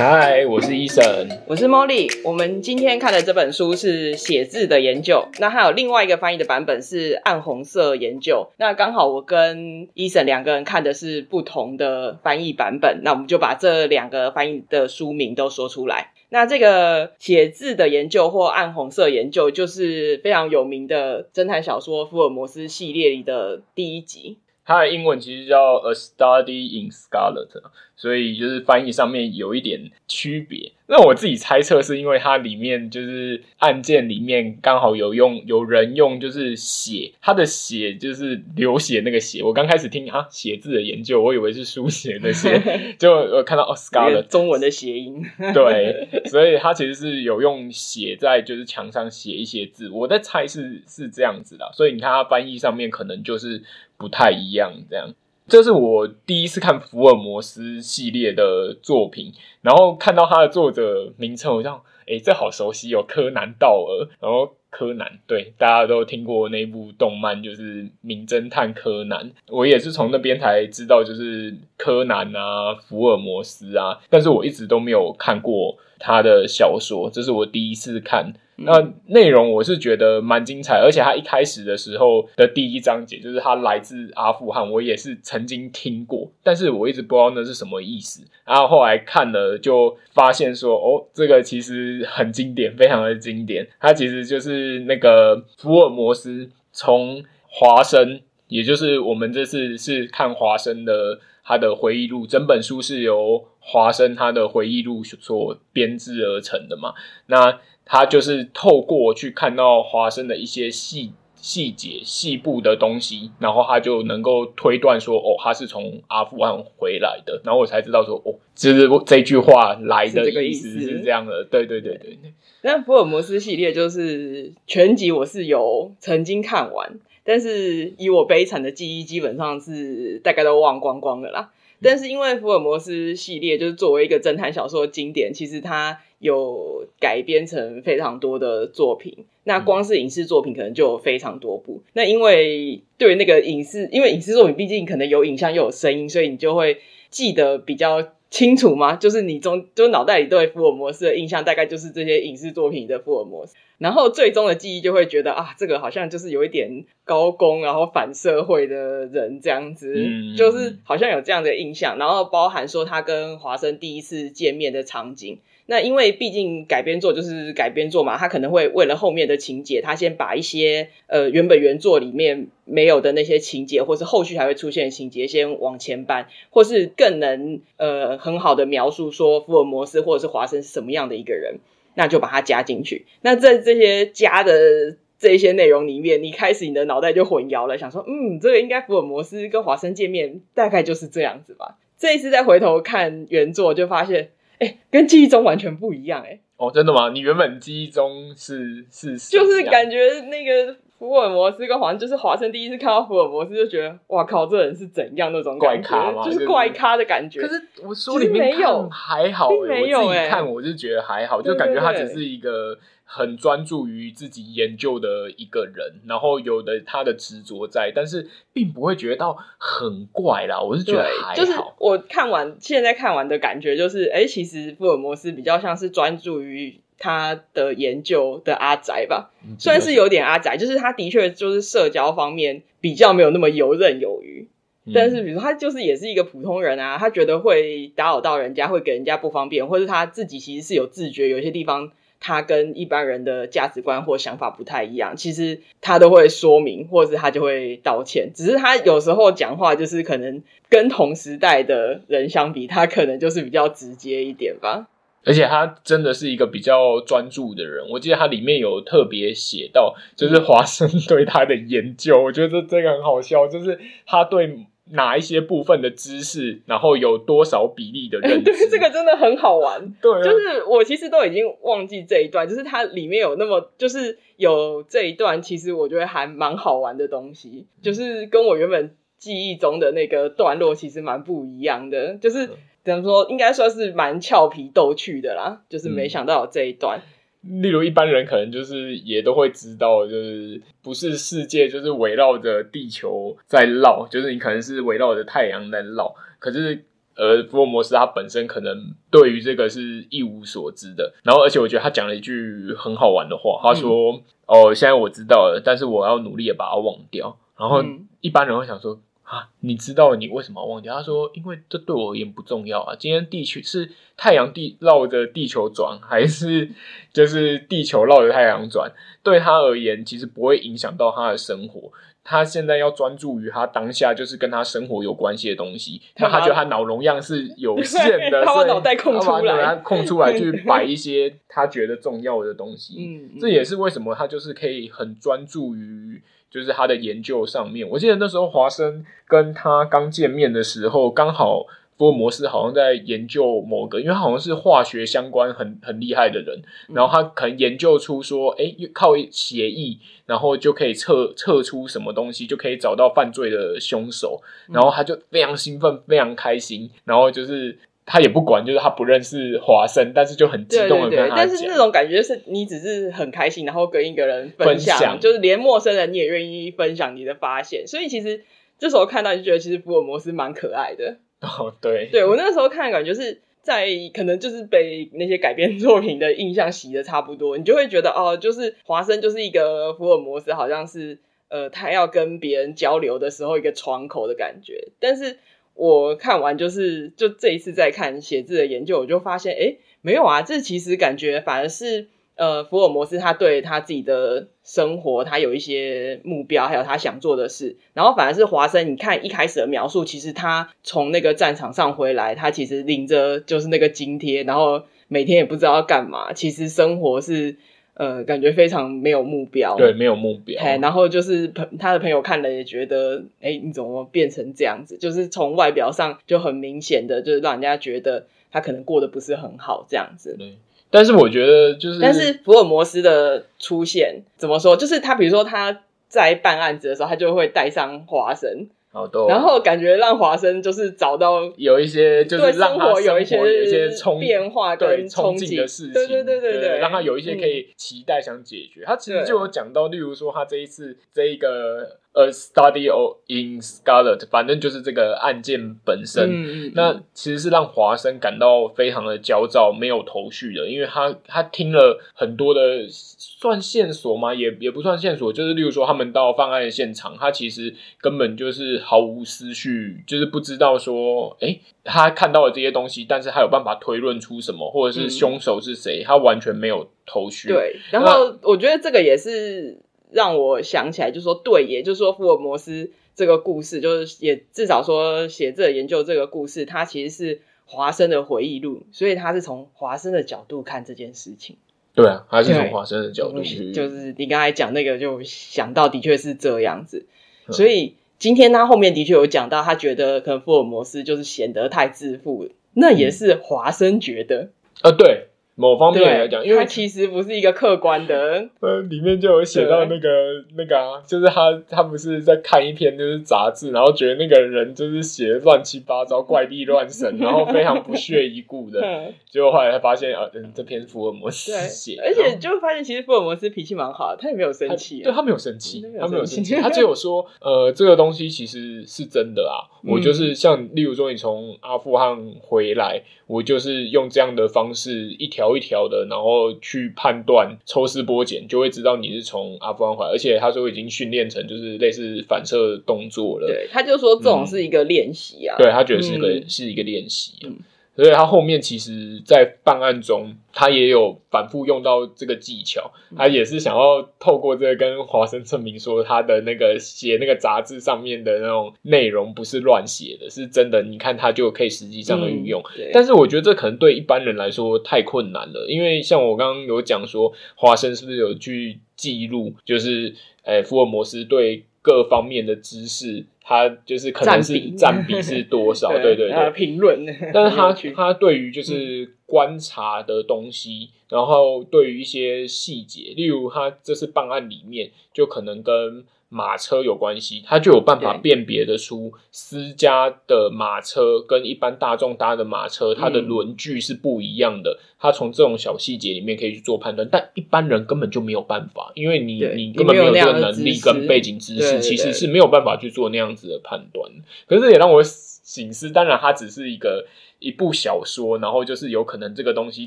嗨，我是 Eason，我是 Molly。我们今天看的这本书是《写字的研究》，那还有另外一个翻译的版本是《暗红色研究》。那刚好我跟 Eason 两个人看的是不同的翻译版本，那我们就把这两个翻译的书名都说出来。那这个《写字的研究》或《暗红色研究》就是非常有名的侦探小说福尔摩斯系列里的第一集。它的英文其实叫 A Study in Scarlet，所以就是翻译上面有一点区别。那我自己猜测是因为它里面就是案件里面刚好有用有人用就是血，他的血就是流血那个血。我刚开始听啊写字的研究，我以为是书写那些，就我看到哦 Scarlet 中文的谐音，对，所以他其实是有用血在就是墙上写一些字。我在猜是是这样子的，所以你看他翻译上面可能就是不太一样这样。这是我第一次看福尔摩斯系列的作品，然后看到他的作者名称，我想，诶，这好熟悉哦，柯南道尔。然后柯南，对，大家都听过那部动漫，就是《名侦探柯南》。我也是从那边才知道，就是柯南啊，福尔摩斯啊，但是我一直都没有看过他的小说，这是我第一次看。那内容我是觉得蛮精彩，而且他一开始的时候的第一章节就是他来自阿富汗，我也是曾经听过，但是我一直不知道那是什么意思。然后后来看了就发现说，哦，这个其实很经典，非常的经典。它其实就是那个福尔摩斯从华生，也就是我们这次是看华生的他的回忆录，整本书是由华生他的回忆录所编制而成的嘛。那他就是透过去看到华生的一些细细节、细部的东西，然后他就能够推断说，哦，他是从阿富汗回来的。然后我才知道说，哦，就是这句话来的意思是这样的。对对对对。那福尔摩斯系列就是全集，我是有曾经看完，但是以我悲惨的记忆，基本上是大概都忘光光了啦。但是因为福尔摩斯系列就是作为一个侦探小说的经典，其实它有改编成非常多的作品。那光是影视作品可能就有非常多部。那因为对那个影视，因为影视作品毕竟可能有影像又有声音，所以你就会记得比较清楚吗？就是你中就脑袋里对福尔摩斯的印象大概就是这些影视作品的福尔摩斯。然后最终的记忆就会觉得啊，这个好像就是有一点高工，然后反社会的人这样子，嗯、就是好像有这样的印象。然后包含说他跟华生第一次见面的场景。那因为毕竟改编作就是改编作嘛，他可能会为了后面的情节，他先把一些呃原本原作里面没有的那些情节，或是后续还会出现的情节，先往前搬，或是更能呃很好的描述说福尔摩斯或者是华生是什么样的一个人。那就把它加进去。那在这些加的这些内容里面，你开始你的脑袋就混淆了，想说，嗯，这个应该福尔摩斯跟华生见面大概就是这样子吧。这一次再回头看原作，就发现，哎、欸，跟记忆中完全不一样、欸，哎。哦，真的吗？你原本记忆中是是，就是感觉那个。福尔摩斯跟华生，就是华生第一次看到福尔摩斯就觉得，哇靠，这人是怎样那种感觉，怪咖吗？就是怪咖的感觉。可是我书里面有还好、欸，没有，我自己看我就觉得还好，就感觉他只是一个很专注于自己研究的一个人，然后有的他的执着在，但是并不会觉得到很怪啦。我是觉得还好。就是我看完现在看完的感觉就是，哎、欸，其实福尔摩斯比较像是专注于。他的研究的阿宅吧，虽然是有点阿宅，就是他的确就是社交方面比较没有那么游刃有余，嗯、但是比如说他就是也是一个普通人啊，他觉得会打扰到人家，会给人家不方便，或是他自己其实是有自觉，有些地方他跟一般人的价值观或想法不太一样，其实他都会说明，或者是他就会道歉，只是他有时候讲话就是可能跟同时代的人相比，他可能就是比较直接一点吧。而且他真的是一个比较专注的人，我记得他里面有特别写到，就是华生对他的研究，我觉得这这个很好笑，就是他对哪一些部分的知识，然后有多少比例的认知，对，这个真的很好玩。对啊，就是我其实都已经忘记这一段，就是它里面有那么，就是有这一段，其实我觉得还蛮好玩的东西，就是跟我原本记忆中的那个段落其实蛮不一样的，就是。怎么说，应该算是蛮俏皮逗趣的啦，就是没想到有这一段。嗯，例如一般人可能就是也都会知道，就是不是世界就是围绕着地球在绕，就是你可能是围绕着太阳在绕。可是呃福尔摩斯他本身可能对于这个是一无所知的。然后，而且我觉得他讲了一句很好玩的话，他说：“嗯、哦，现在我知道了，但是我要努力的把它忘掉。”然后一般人会想说。啊，你知道你为什么要忘掉？他说：“因为这对我而言不重要啊。今天地球是太阳地绕着地球转，还是 就是地球绕着太阳转？对他而言，其实不会影响到他的生活。他现在要专注于他当下就是跟他生活有关系的东西。那他觉得他脑容量是有限的，他把脑袋空出来，他空出来去摆一些他觉得重要的东西。嗯，这也是为什么他就是可以很专注于。”就是他的研究上面，我记得那时候华生跟他刚见面的时候，刚好福尔摩斯好像在研究某个，因为他好像是化学相关很很厉害的人，然后他可能研究出说，哎，靠血液，然后就可以测测出什么东西，就可以找到犯罪的凶手，然后他就非常兴奋，非常开心，然后就是。他也不管，就是他不认识华生，但是就很激动的跟他讲。但是那种感觉是你只是很开心，然后跟一个人分享，分享就是连陌生人你也愿意分享你的发现。所以其实这时候看到就觉得，其实福尔摩斯蛮可爱的。哦，对，对我那时候看的感觉是在可能就是被那些改编作品的印象洗的差不多，你就会觉得哦，就是华生就是一个福尔摩斯，好像是呃他要跟别人交流的时候一个窗口的感觉，但是。我看完就是就这一次在看写字的研究，我就发现，哎，没有啊，这其实感觉反而是呃，福尔摩斯他对他自己的生活，他有一些目标，还有他想做的事。然后反而是华生，你看一开始的描述，其实他从那个战场上回来，他其实领着就是那个津贴，然后每天也不知道要干嘛，其实生活是。呃，感觉非常没有目标，对，没有目标。哎，然后就是朋他的朋友看了也觉得，哎，你怎么变成这样子？就是从外表上就很明显的，就是让人家觉得他可能过得不是很好这样子。对，但是我觉得就是，但是福尔摩斯的出现怎么说？就是他比如说他在办案子的时候，他就会带上华生。好多，然后感觉让华生就是找到有一些，就是让他生活有一些冲变化跟憧憬的事情，对对对对对，让他有一些可以期待想解决。他其实就有讲到，例如说他这一次这一个。A study of in Scarlet，反正就是这个案件本身。嗯嗯、那其实是让华生感到非常的焦躁，没有头绪的，因为他他听了很多的算线索吗？也也不算线索，就是例如说他们到犯案的现场，他其实根本就是毫无思绪，就是不知道说，哎、欸，他看到了这些东西，但是他有办法推论出什么，或者是凶手是谁，嗯、他完全没有头绪。对，然后我觉得这个也是。让我想起来，就是说，对，也就是说，福尔摩斯这个故事，就是也至少说写这研究这个故事，它其实是华生的回忆录，所以他是从华生的角度看这件事情。对啊，他是从华生的角度去，就是你刚才讲那个，就想到的确是这样子。所以今天他后面的确有讲到，他觉得可能福尔摩斯就是显得太自负，那也是华生觉得。啊、嗯，对。某方面来讲，因为它其实不是一个客观的，呃，里面就有写到那个那个啊，就是他他不是在看一篇就是杂志，然后觉得那个人就是写的乱七八糟、怪力乱神，然后非常不屑一顾的，结果后来他发现啊，嗯，这篇福尔摩斯写，而且就发现其实福尔摩斯脾气蛮好的，他也没有生气，对他没有生气，他没有生气，他只有说，呃，这个东西其实是真的啊，我就是像例如说你从阿富汗回来，我就是用这样的方式一条。一条的，然后去判断抽丝剥茧，就会知道你是从阿富汗回来，而且他说已经训练成就是类似反射动作了。对，他就说这种是一个练习啊，嗯、对他觉得是个、嗯、是一个练习、啊。嗯所以他后面其实，在办案中，他也有反复用到这个技巧。他也是想要透过这个跟华生证明说，他的那个写那个杂志上面的那种内容不是乱写的，是真的。你看，他就可以实际上的运用。嗯、但是我觉得这可能对一般人来说太困难了，因为像我刚刚有讲说，华生是不是有去记录，就是诶、欸，福尔摩斯对。各方面的知识，他就是可能是占比是多少？对对对，评论。但是他他对于就是观察的东西，嗯、然后对于一些细节，例如他这次办案里面，就可能跟。马车有关系，他就有办法辨别得出私家的马车跟一般大众搭的马车，它的轮距是不一样的。他从这种小细节里面可以去做判断，但一般人根本就没有办法，因为你你根本没有这个能力跟背景知识，其实是没有办法去做那样子的判断。可是也让我省思。当然，它只是一个一部小说，然后就是有可能这个东西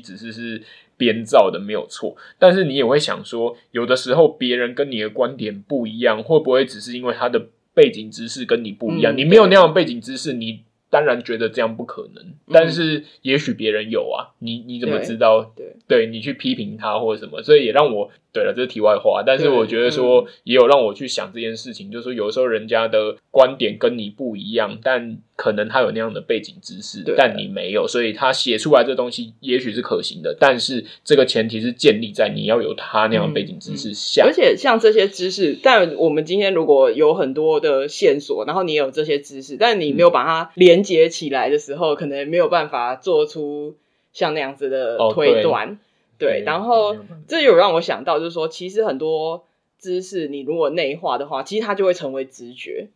只是是编造的，没有错。但是你也会想说，有的时候别人跟你的观点不一样，会不会只是因为他的背景知识跟你不一样？嗯、你没有那样的背景知识，你。当然觉得这样不可能，但是也许别人有啊，你你怎么知道？对，对你去批评他或者什么，所以也让我。对了，这是题外话，但是我觉得说也有让我去想这件事情，嗯、就是说有时候人家的观点跟你不一样，但可能他有那样的背景知识，但你没有，所以他写出来这东西也许是可行的，但是这个前提是建立在你要有他那样的背景知识下。嗯嗯、而且像这些知识，但我们今天如果有很多的线索，然后你有这些知识，但你没有把它连接起来的时候，嗯、可能没有办法做出像那样子的推断。哦对，然后这有让我想到，就是说，其实很多知识你如果内化的话，其实它就会成为直觉。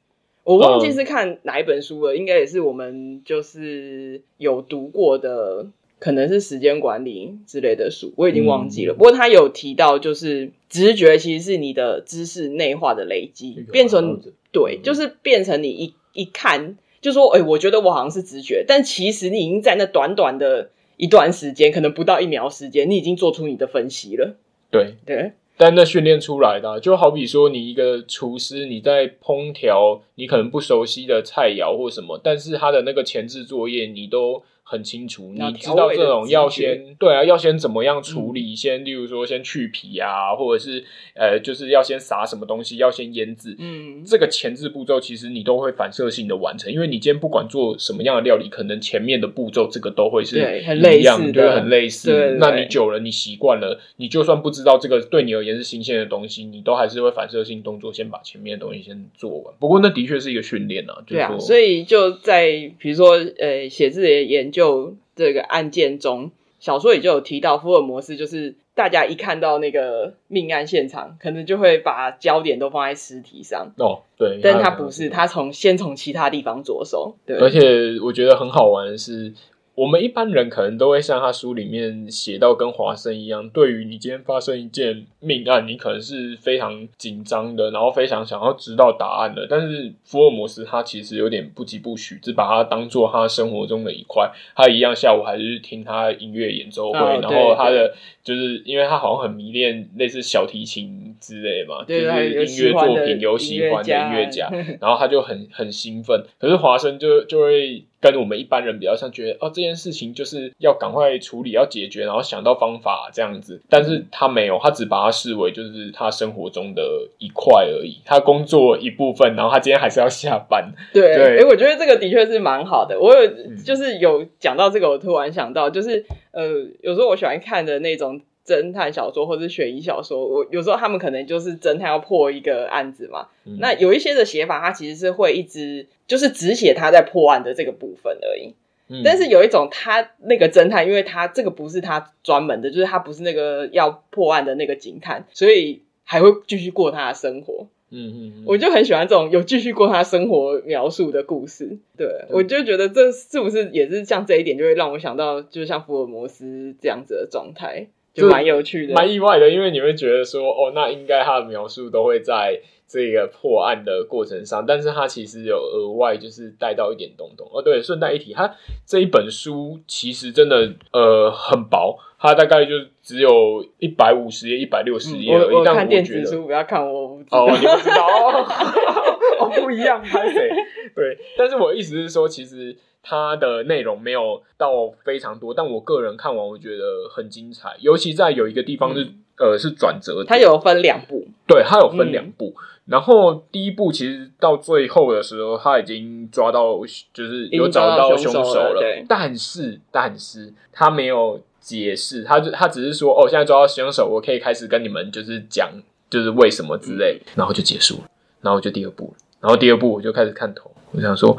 我忘记是看哪一本书了，应该也是我们就是有读过的，可能是时间管理之类的书，我已经忘记了。不过他有提到，就是直觉其实是你的知识内化的累积，变成对，就是变成你一一看就说，哎，我觉得我好像是直觉，但其实你已经在那短短的。一段时间，可能不到一秒时间，你已经做出你的分析了。对对，但那训练出来的啊，就好比说，你一个厨师，你在烹调你可能不熟悉的菜肴或什么，但是他的那个前置作业，你都。很清楚，你知道这种要先对啊，要先怎么样处理？嗯、先例如说，先去皮啊，或者是呃，就是要先撒什么东西，要先腌制。嗯，这个前置步骤其实你都会反射性的完成，因为你今天不管做什么样的料理，可能前面的步骤这个都会是一样，对，很类似。对对对，那你久了，你习惯了，你就算不知道这个对你而言是新鲜的东西，你都还是会反射性动作先把前面的东西先做完。不过那的确是一个训练啊，就是、对啊，所以就在比如说呃，写字的研究。就这个案件中，小说也就有提到福尔摩斯，就是大家一看到那个命案现场，可能就会把焦点都放在尸体上。哦，对，但他不是，他从先从其他地方着手。对，而且我觉得很好玩的是。我们一般人可能都会像他书里面写到，跟华生一样，对于你今天发生一件命案，你可能是非常紧张的，然后非常想要知道答案的。但是福尔摩斯他其实有点不疾不徐，只把它当做他生活中的一块。他一样下午还是去听他音乐演奏会，哦、然后他的就是因为他好像很迷恋类似小提琴之类嘛，对就是音乐作品有喜欢的音乐家，然后他就很很兴奋。可是华生就就会。跟我们一般人比较像，觉得哦，这件事情就是要赶快处理，要解决，然后想到方法这样子。但是他没有，他只把它视为就是他生活中的一块而已，他工作一部分。然后他今天还是要下班。对，哎我觉得这个的确是蛮好的。我有就是有讲到这个，我突然想到，就是呃，有时候我喜欢看的那种。侦探小说或者悬疑小说，我有时候他们可能就是侦探要破一个案子嘛。嗯、那有一些的写法，他其实是会一直就是只写他在破案的这个部分而已。嗯、但是有一种他那个侦探，因为他这个不是他专门的，就是他不是那个要破案的那个警探，所以还会继续过他的生活。嗯嗯，嗯我就很喜欢这种有继续过他生活描述的故事。对，对我就觉得这是不是也是像这一点，就会让我想到，就像福尔摩斯这样子的状态。就蛮有趣的，蛮意外的，因为你会觉得说，哦，那应该他的描述都会在这个破案的过程上，但是他其实有额外就是带到一点东东。哦，对，顺带一提，他这一本书其实真的呃很薄，它大概就只有一百五十页、一百六十页而已。我我看电子书，不要看我，我哦，你不知道 哦，不一样，拍谁？对，但是我意思是说，其实。它的内容没有到非常多，但我个人看完我觉得很精彩，尤其在有一个地方是、嗯、呃是转折，它有分两部，对，它有分两部，嗯、然后第一部其实到最后的时候，他已经抓到，就是有找到凶手了，对，但是但是他没有解释，他就他只是说哦，现在抓到凶手，我可以开始跟你们就是讲，就是为什么之类，嗯、然后就结束了，然后就第二部，然后第二部我就开始看头，我想说。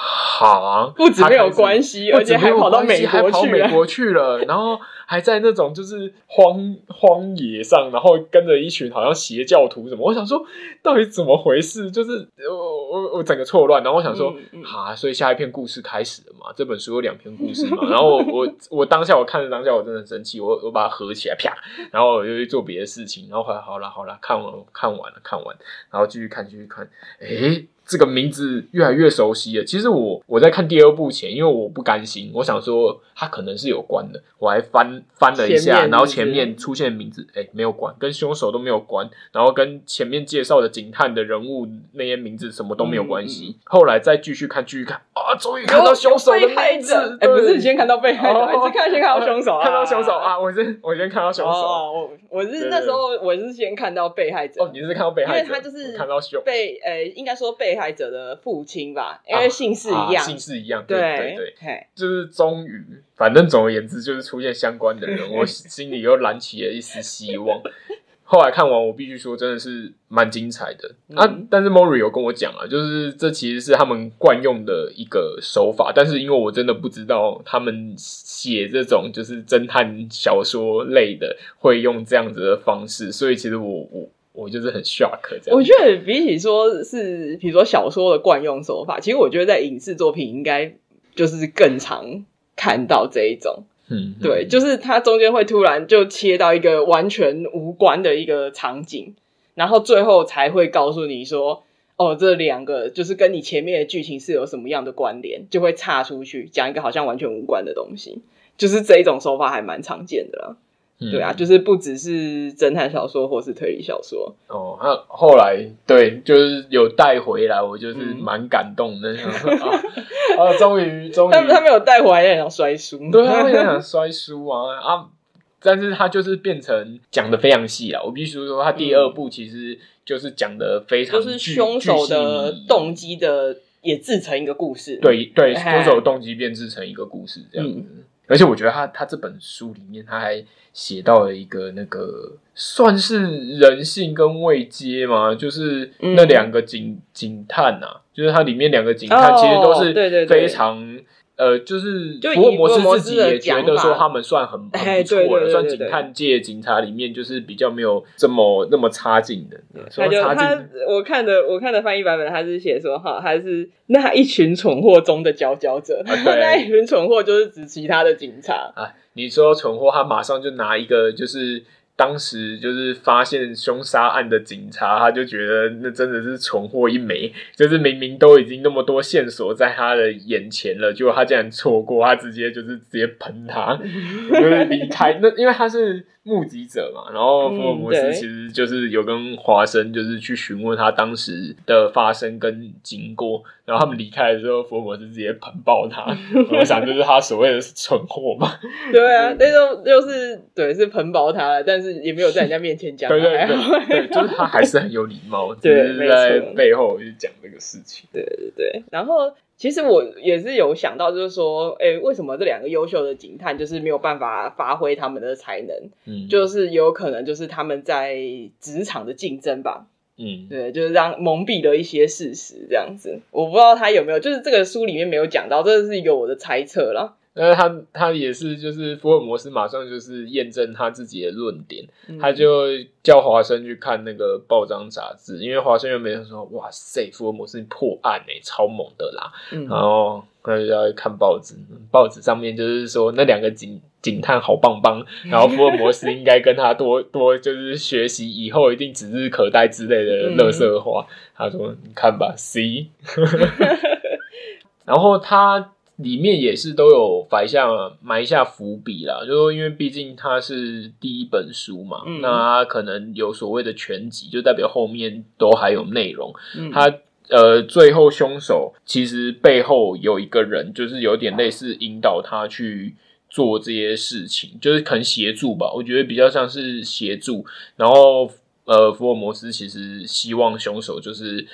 好啊，不止没有关系，而且还跑到美国去，还跑美国去了，然后还在那种就是荒荒野上，然后跟着一群好像邪教徒什么。我想说，到底怎么回事？就是我我我整个错乱，然后我想说，啊，所以下一篇故事开始了嘛？这本书有两篇故事嘛？然后我我我当下我看着当下我真的很生气，我我把它合起来啪，然后我就去做别的事情，然后后来好了好了，看完看完了看完，然后继续看继续看，诶这个名字越来越熟悉了。其实我我在看第二部前，因为我不甘心，我想说他可能是有关的，我还翻翻了一下，然后前面出现的名字，哎，没有关，跟凶手都没有关，然后跟前面介绍的警探的人物那些名字什么都没有关系。嗯、后来再继续看，继续看，啊，终于看到凶手的名字。哎，不是，你先看到被害者，还是看先看到凶手啊？看到凶手啊！我是我先看到凶手。哦，我我是那时候我是先看到被害者。哦，你是看到被害者，因为他就是看到凶被呃，应该说被害者的父亲吧，因为姓氏一样，姓氏一样，对对对，就是终于，反正总而言之就是出现相关的人，我心里又燃起了一丝希望。后来看完，我必须说真的是蛮精彩的啊！但是 Mori 有跟我讲啊，就是这其实是他们惯用的一个手法，但是因为我真的不知道他们写这种就是侦探小说类的会用这样子的方式，所以其实我我。我就是很 shock 这样。我觉得比起说是，比如说小说的惯用手法，其实我觉得在影视作品应该就是更常看到这一种。嗯，对，就是它中间会突然就切到一个完全无关的一个场景，然后最后才会告诉你说，哦，这两个就是跟你前面的剧情是有什么样的关联，就会岔出去讲一个好像完全无关的东西。就是这一种手法还蛮常见的啦。对啊，就是不只是侦探小说或是推理小说哦。那后来对，就是有带回来，我就是蛮感动的。啊，终于终于，他他没有带回来，也想摔书，对，他也想摔书啊啊！但是他就是变成讲的非常细了。我必须说，他第二部其实就是讲的非常，就是凶手的动机的也制成一个故事。对对，凶手的动机变制成一个故事这样子。而且我觉得他他这本书里面他还。写到了一个那个算是人性跟未接嘛，就是那两个警、嗯、警探啊，就是它里面两个警探其实都是非常、哦、呃，就是福尔摩斯自己也觉得说他们算很 很不错的，算警探界警察里面就是比较没有这么那么差劲的。他就他我看的我看的翻译版本，他是写说哈，他是那一群蠢货中的佼佼者，啊、那一群蠢货就是指其他的警察啊。你说蠢货，他马上就拿一个，就是当时就是发现凶杀案的警察，他就觉得那真的是蠢货一枚，就是明明都已经那么多线索在他的眼前了，结果他竟然错过，他直接就是直接喷他，就是离开。那因为他是。目击者嘛，然后福尔摩斯其实就是有跟华生就是去询问他当时的发生跟经过，然后他们离开的时候，福尔摩斯直接喷爆他。我想就是他所谓的蠢货嘛。对啊，那时候就是对是喷爆他了，但是也没有在人家面前讲。对对对，对，就是他还是很有礼貌，只是在背后去讲这个事情。对对对，然后。其实我也是有想到，就是说，哎，为什么这两个优秀的警探就是没有办法发挥他们的才能？嗯，就是有可能就是他们在职场的竞争吧。嗯，对，就是让蒙蔽了一些事实这样子。我不知道他有没有，就是这个书里面没有讲到，这是一个我的猜测啦。那他他也是，就是福尔摩斯马上就是验证他自己的论点，嗯、他就叫华生去看那个报章杂志，因为华生又没有说，哇塞，福尔摩斯破案哎，超猛的啦。嗯、然后他就要看报纸，报纸上面就是说那两个警警探好棒棒，然后福尔摩斯应该跟他多 多就是学习，以后一定指日可待之类的垃圾话。嗯、他说你看吧，C，然后他。里面也是都有埋下埋下伏笔啦，就说因为毕竟它是第一本书嘛，嗯、那它可能有所谓的全集，就代表后面都还有内容。嗯、他呃，最后凶手其实背后有一个人，就是有点类似引导他去做这些事情，就是可能协助吧。我觉得比较像是协助。然后呃，福尔摩斯其实希望凶手就是。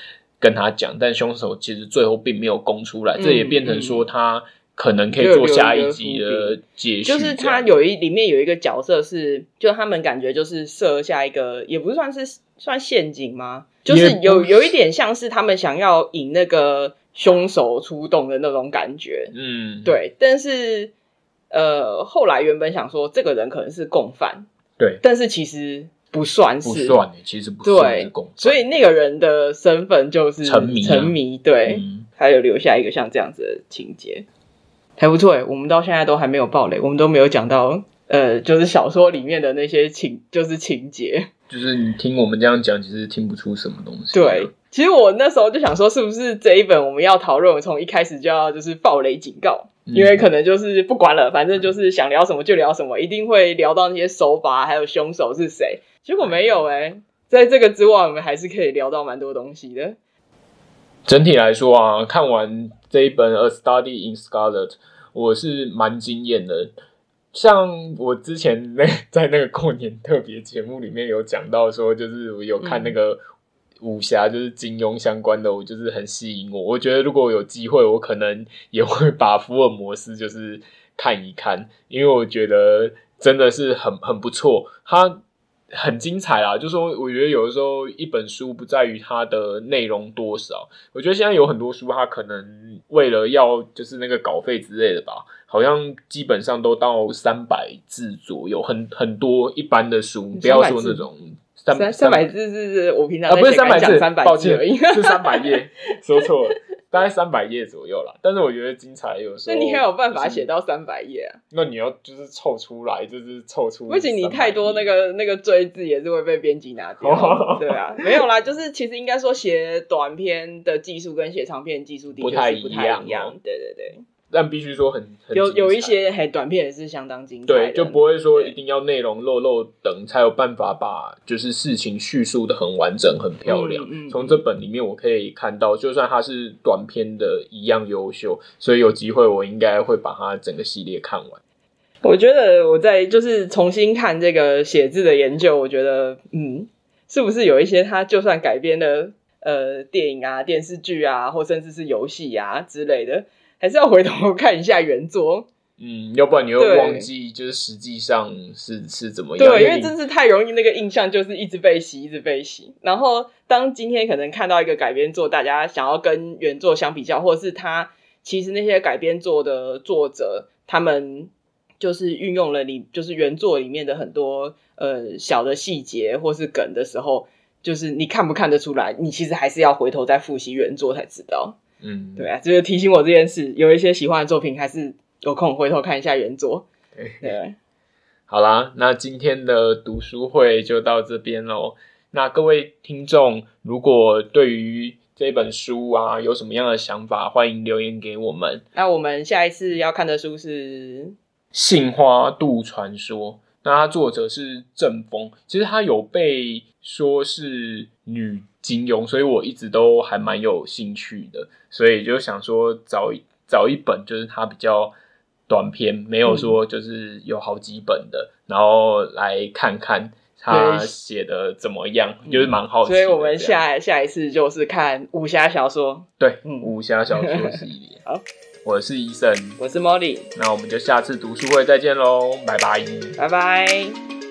跟他讲，但凶手其实最后并没有供出来，嗯、这也变成说他可能可以做下一集的解释。就是他有一里面有一个角色是，就他们感觉就是设下一个，也不算是算陷阱吗？就是有有一点像是他们想要引那个凶手出动的那种感觉。嗯，对。但是呃，后来原本想说这个人可能是共犯，对，但是其实。不算是，不算，其实不算是共犯。所以那个人的身份就是沉迷，沉迷。对，嗯、还有留下一个像这样子的情节，还不错哎。我们到现在都还没有暴雷，我们都没有讲到，呃，就是小说里面的那些情，就是情节。就是你听我们这样讲，其实听不出什么东西。对，其实我那时候就想说，是不是这一本我们要讨论，从一开始就要就是暴雷警告，嗯、因为可能就是不管了，反正就是想聊什么就聊什么，一定会聊到那些手法还有凶手是谁。结果没有哎、欸，在这个之外，我们还是可以聊到蛮多东西的。整体来说啊，看完这一本《A Study in Scarlet》，我是蛮惊艳的。像我之前那 在那个过年特别节目里面有讲到说，就是我有看那个。嗯武侠就是金庸相关的，我就是很吸引我。我觉得如果有机会，我可能也会 把福尔摩斯就是看一看，因为我觉得真的是很很不错，它很精彩啊。就是说，我觉得有的时候一本书不在于它的内容多少，我觉得现在有很多书，它可能为了要就是那个稿费之类的吧，好像基本上都到三百字左右，很很多一般的书，不要说那种。三三百字是是我平常啊，不是三百字，三百抱歉是三百页，说错了，大概三百页左右啦。但是我觉得精彩有时候，那你还有办法写到三百页啊？那你要就是凑出来，就是凑出。不行，你太多那个那个追字也是会被编辑拿掉。对啊，没有啦，就是其实应该说写短篇的技术跟写长篇的技术的确是不太一样。对对对。但必须说很，很有有一些很短片也是相当精彩，对，就不会说一定要内容漏漏等才有办法把就是事情叙述的很完整、很漂亮。从、嗯嗯、这本里面我可以看到，就算它是短片的一样优秀，所以有机会我应该会把它整个系列看完。我觉得我在就是重新看这个写字的研究，我觉得嗯，是不是有一些它就算改编的呃电影啊、电视剧啊，或甚至是游戏啊之类的。还是要回头看一下原作，嗯，要不然你会忘记，就是实际上是是怎么样。对，因为真是太容易，那个印象就是一直被洗，一直被洗。然后，当今天可能看到一个改编作，大家想要跟原作相比较，或者是他其实那些改编作的作者，他们就是运用了你就是原作里面的很多呃小的细节或是梗的时候，就是你看不看得出来？你其实还是要回头再复习原作才知道。嗯，对啊，就是提醒我这件事。有一些喜欢的作品，还是有空回头看一下原作。对，对，好啦，那今天的读书会就到这边喽。那各位听众，如果对于这本书啊有什么样的想法，欢迎留言给我们。那我们下一次要看的书是《杏花渡传说》，那它作者是郑峰，其实他有被说是女金庸，所以我一直都还蛮有兴趣的，所以就想说找找一本就是他比较短篇，没有说就是有好几本的，嗯、然后来看看他写的怎么样，就是蛮好。所以我们下下一次就是看武侠小说，对，嗯、武侠小说系列。好，我是医生，我是 Molly，那我们就下次读书会再见喽，拜拜，拜拜。